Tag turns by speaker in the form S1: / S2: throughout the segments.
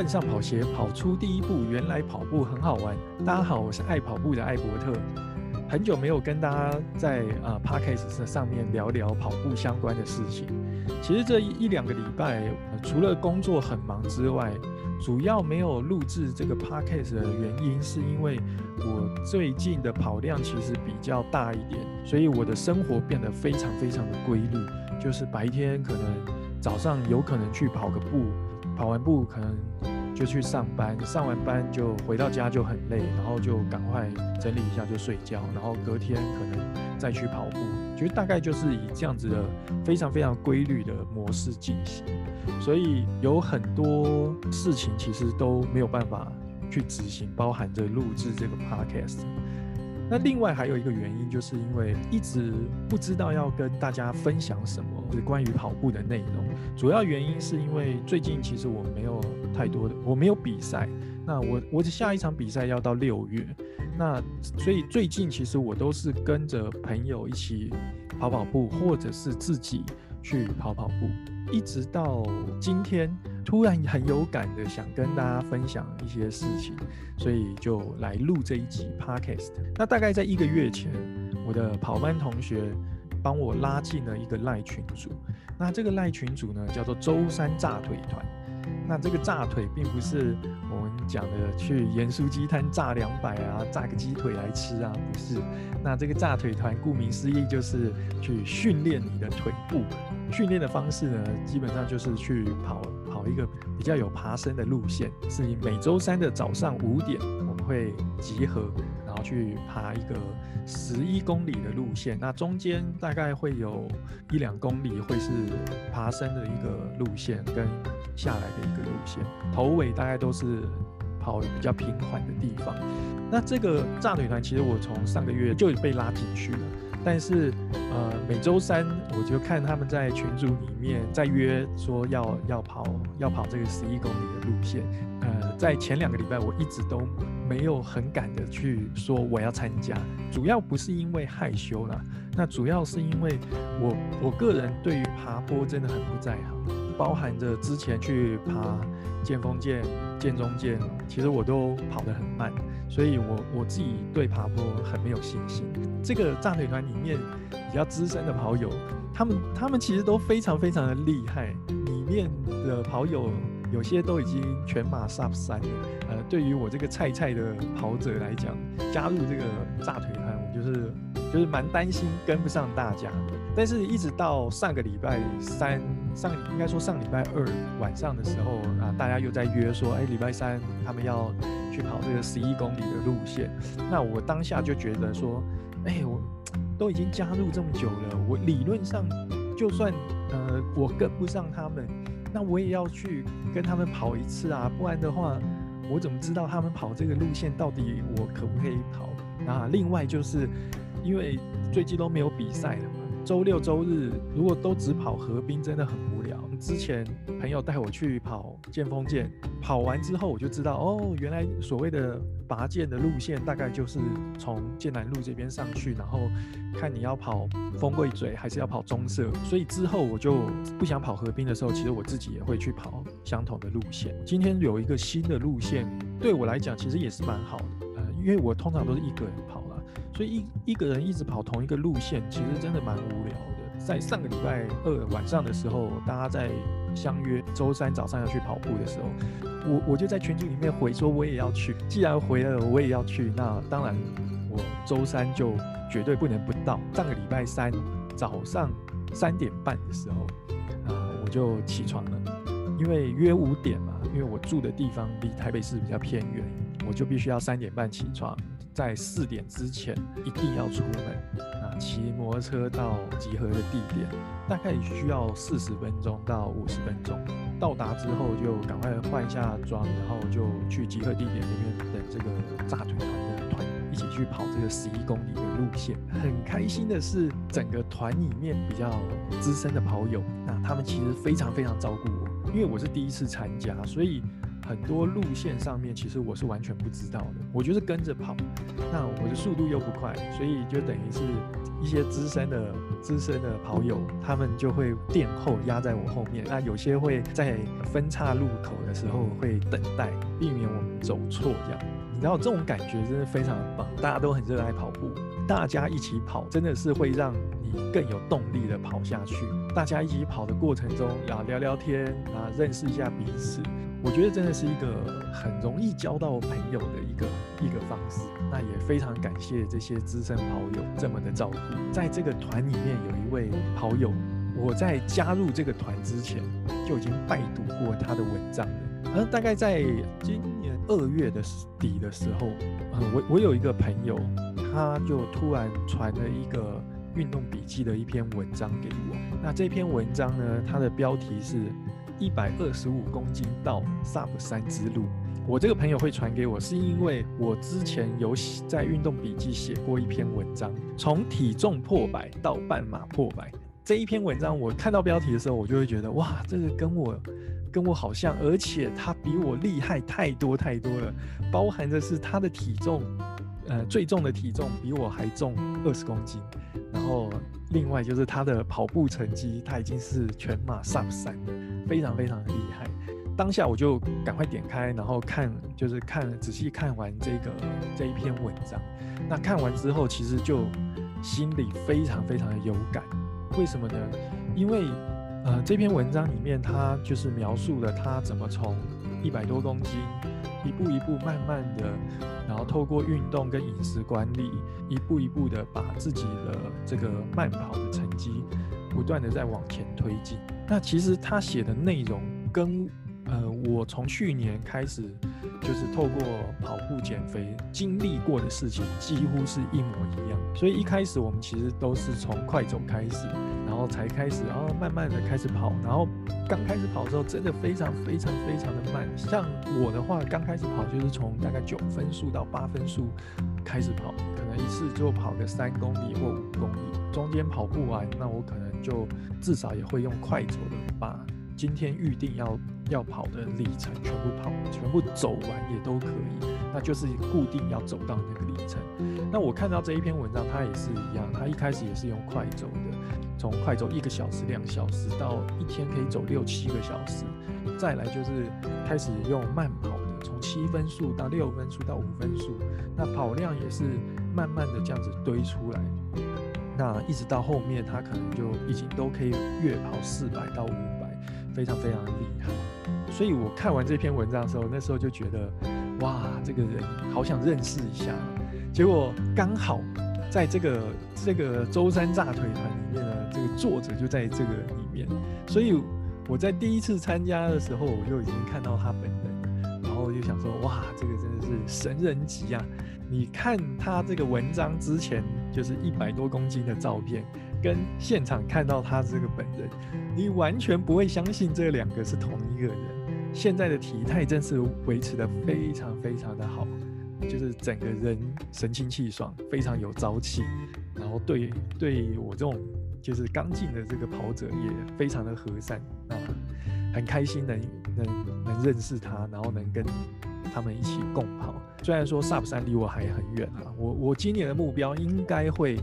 S1: 换上跑鞋，跑出第一步。原来跑步很好玩。大家好，我是爱跑步的艾伯特。很久没有跟大家在啊 Podcast 上面聊聊跑步相关的事情。其实这一两个礼拜，除了工作很忙之外，主要没有录制这个 Podcast 的原因，是因为我最近的跑量其实比较大一点，所以我的生活变得非常非常的规律，就是白天可能。早上有可能去跑个步，跑完步可能就去上班，上完班就回到家就很累，然后就赶快整理一下就睡觉，然后隔天可能再去跑步，其实大概就是以这样子的非常非常规律的模式进行，所以有很多事情其实都没有办法去执行，包含着录制这个 podcast。那另外还有一个原因，就是因为一直不知道要跟大家分享什么，就是关于跑步的内容。主要原因是因为最近其实我没有太多的，我没有比赛。那我我的下一场比赛要到六月，那所以最近其实我都是跟着朋友一起跑跑步，或者是自己去跑跑步，一直到今天。突然很有感的想跟大家分享一些事情，所以就来录这一集 Podcast。那大概在一个月前，我的跑班同学帮我拉进了一个赖群组。那这个赖群组呢，叫做周三炸腿团。那这个炸腿并不是我们讲的去盐酥鸡摊炸两百啊，炸个鸡腿来吃啊，不是。那这个炸腿团顾名思义就是去训练你的腿部。训练的方式呢，基本上就是去跑。跑一个比较有爬升的路线，是每周三的早上五点，我们会集合，然后去爬一个十一公里的路线。那中间大概会有一两公里会是爬升的一个路线，跟下来的一个路线。头尾大概都是跑比较平缓的地方。那这个炸腿团其实我从上个月就被拉进去了。但是，呃，每周三我就看他们在群组里面在约说要要跑要跑这个十一公里的路线。呃，在前两个礼拜我一直都没有很敢的去说我要参加，主要不是因为害羞啦，那主要是因为我我个人对于爬坡真的很不在行，包含着之前去爬剑峰剑、剑中剑，其实我都跑得很慢，所以我我自己对爬坡很没有信心。这个炸腿团里面比较资深的跑友，他们他们其实都非常非常的厉害。里面的跑友有些都已经全马 Sub 三了。呃，对于我这个菜菜的跑者来讲，加入这个炸腿团，我就是就是蛮担心跟不上大家的。但是，一直到上个礼拜三，上应该说上礼拜二晚上的时候啊，大家又在约说，哎，礼拜三他们要去跑这个十一公里的路线。那我当下就觉得说。哎、我都已经加入这么久了，我理论上就算呃我跟不上他们，那我也要去跟他们跑一次啊，不然的话，我怎么知道他们跑这个路线到底我可不可以跑？啊，另外就是因为最近都没有比赛了，周六周日如果都只跑河滨，真的很无聊。之前朋友带我去跑剑峰剑，跑完之后我就知道哦，原来所谓的拔剑的路线大概就是从剑南路这边上去，然后看你要跑风柜嘴还是要跑中社。所以之后我就不想跑河滨的时候，其实我自己也会去跑相同的路线。今天有一个新的路线，对我来讲其实也是蛮好的，呃，因为我通常都是一个人跑，所以一一个人一直跑同一个路线，其实真的蛮无聊的。在上个礼拜二晚上的时候，大家在相约周三早上要去跑步的时候，我我就在群组里面回说我也要去。既然回了我也要去，那当然我周三就绝对不能不到。上个礼拜三早上三点半的时候，啊，我就起床了，因为约五点嘛，因为我住的地方离台北市比较偏远，我就必须要三点半起床，在四点之前一定要出门啊。骑摩托车到集合的地点，大概需要四十分钟到五十分钟。到达之后就赶快换一下装，然后就去集合地点那边等这个炸腿团的团一起去跑这个十一公里的路线。很开心的是，整个团里面比较资深的跑友，那他们其实非常非常照顾我，因为我是第一次参加，所以。很多路线上面，其实我是完全不知道的。我就是跟着跑，那我的速度又不快，所以就等于是一些资深的资深的跑友，他们就会垫后压在我后面。那有些会在分岔路口的时候会等待，避免我们走错这样。你知道这种感觉真的非常棒，大家都很热爱跑步，大家一起跑真的是会让你更有动力的跑下去。大家一起跑的过程中，要聊聊天啊，认识一下彼此。我觉得真的是一个很容易交到朋友的一个一个方式。那也非常感谢这些资深跑友这么的照顾。在这个团里面有一位跑友，我在加入这个团之前就已经拜读过他的文章了。而大概在今年二月的底的时候，呃，我我有一个朋友，他就突然传了一个运动笔记的一篇文章给我。那这篇文章呢，它的标题是。一百二十五公斤到 Sub 三之路，我这个朋友会传给我，是因为我之前有在运动笔记写过一篇文章，从体重破百到半马破百。这一篇文章我看到标题的时候，我就会觉得哇，这个跟我跟我好像，而且他比我厉害太多太多了，包含的是他的体重，呃，最重的体重比我还重二十公斤，然后另外就是他的跑步成绩，他已经是全马 Sub 三了。非常非常的厉害，当下我就赶快点开，然后看，就是看仔细看完这个这一篇文章。那看完之后，其实就心里非常非常的有感。为什么呢？因为呃这篇文章里面，他就是描述了他怎么从一百多公斤，一步一步慢慢的，然后透过运动跟饮食管理，一步一步的把自己的这个慢跑的成绩不断的在往前推进。那其实他写的内容跟呃我从去年开始就是透过跑步减肥经历过的事情几乎是一模一样，所以一开始我们其实都是从快走开始，然后才开始，然后慢慢的开始跑，然后刚开始跑的时候真的非常非常非常的慢，像我的话刚开始跑就是从大概九分数到八分数开始跑，可能一次就跑个三公里或五公里，中间跑不完，那我可能。就至少也会用快走的，把今天预定要要跑的里程全部跑，全部走完也都可以。那就是固定要走到那个里程。那我看到这一篇文章，它也是一样，它一开始也是用快走的，从快走一个小时、两小时到一天可以走六七个小时，再来就是开始用慢跑，从七分数到六分数到五分数，那跑量也是慢慢的这样子堆出来。那一直到后面，他可能就已经都可以月跑四百到五百，非常非常的厉害。所以我看完这篇文章的时候，那时候就觉得，哇，这个人好想认识一下。结果刚好在这个这个周三炸腿团里面呢，这个作者就在这个里面。所以我在第一次参加的时候，我就已经看到他本人，我就想说，哇，这个真的是神人级啊！你看他这个文章之前就是一百多公斤的照片，跟现场看到他这个本人，你完全不会相信这两个是同一个人。现在的体态真是维持得非常非常的好，就是整个人神清气爽，非常有朝气。然后对对我这种就是刚进的这个跑者也非常的和善啊，很开心能能能认识他，然后能跟。他们一起共跑，虽然说 Sub 三离我还很远啊，我我今年的目标应该会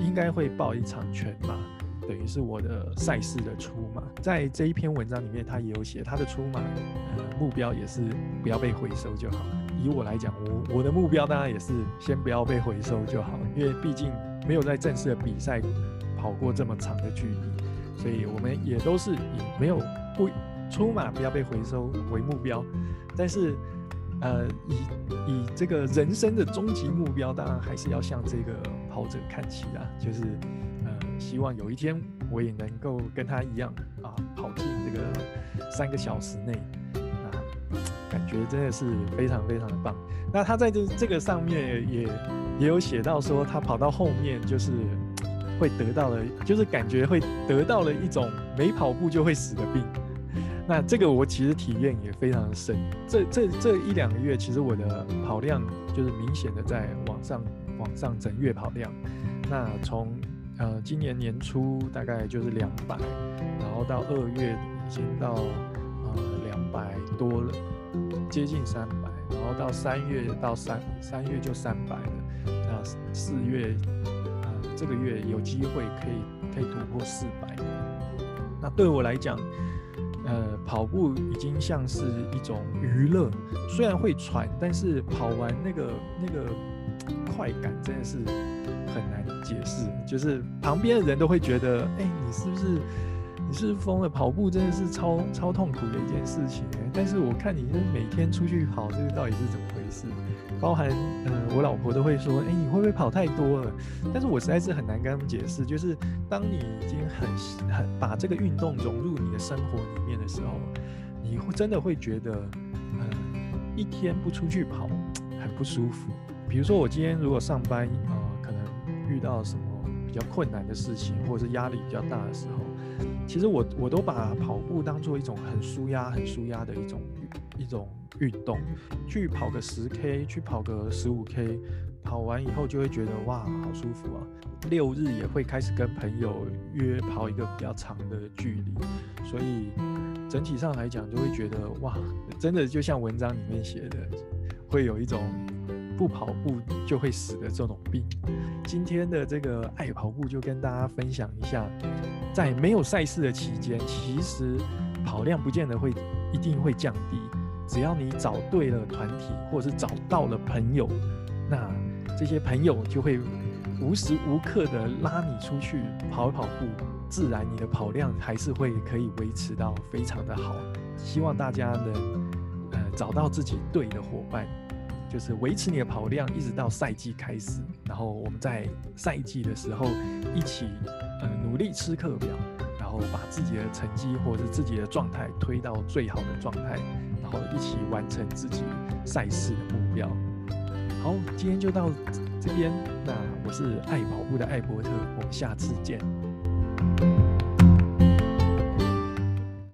S1: 应该会报一场全马，等于是我的赛事的出马。在这一篇文章里面，他也有写他的出马，呃，目标也是不要被回收就好。以我来讲，我我的目标当然也是先不要被回收就好，因为毕竟没有在正式的比赛跑过这么长的距离，所以我们也都是以没有不出马不要被回收为目标，但是。呃，以以这个人生的终极目标，当然还是要向这个跑者看齐啊，就是呃，希望有一天我也能够跟他一样啊，跑进这个三个小时内啊，感觉真的是非常非常的棒。那他在这这个上面也也有写到说，他跑到后面就是会得到了，就是感觉会得到了一种没跑步就会死的病。那这个我其实体验也非常的深，这这这一两个月，其实我的跑量就是明显的在往上往上整月跑量。那从呃今年年初大概就是两百，然后到二月已经到呃两百多了，接近三百，然后到三月到三三月就三百了，那四月呃这个月有机会可以。可以突破四百。那对我来讲，呃，跑步已经像是一种娱乐，虽然会喘，但是跑完那个那个快感真的是很难解释。就是旁边的人都会觉得，哎、你是不是你是疯了？跑步真的是超超痛苦的一件事情。但是我看你是每天出去跑，这个到底是怎么回事？包含，嗯、呃，我老婆都会说，哎、你会不会跑太多了？但是我实在是很难跟他们解释，就是当你已经很很把这个运动融入你的生活里面的时候，你会真的会觉得，嗯、一天不出去跑很不舒服。比如说我今天如果上班，呃，可能遇到什么比较困难的事情，或者是压力比较大的时候，其实我我都把跑步当做一种很舒压、很舒压的一种一种。运动，去跑个十 K，去跑个十五 K，跑完以后就会觉得哇，好舒服啊！六日也会开始跟朋友约跑一个比较长的距离，所以整体上来讲就会觉得哇，真的就像文章里面写的，会有一种不跑步就会死的这种病。今天的这个爱跑步就跟大家分享一下，在没有赛事的期间，其实跑量不见得会一定会降低。只要你找对了团体，或者是找到了朋友，那这些朋友就会无时无刻的拉你出去跑跑步，自然你的跑量还是会可以维持到非常的好。希望大家能呃找到自己对的伙伴，就是维持你的跑量，一直到赛季开始，然后我们在赛季的时候一起呃努力吃课表，然后把自己的成绩或者是自己的状态推到最好的状态。然后一起完成自己赛事的目标。好，今天就到这边。那我是爱跑步的艾伯特，我们下次见。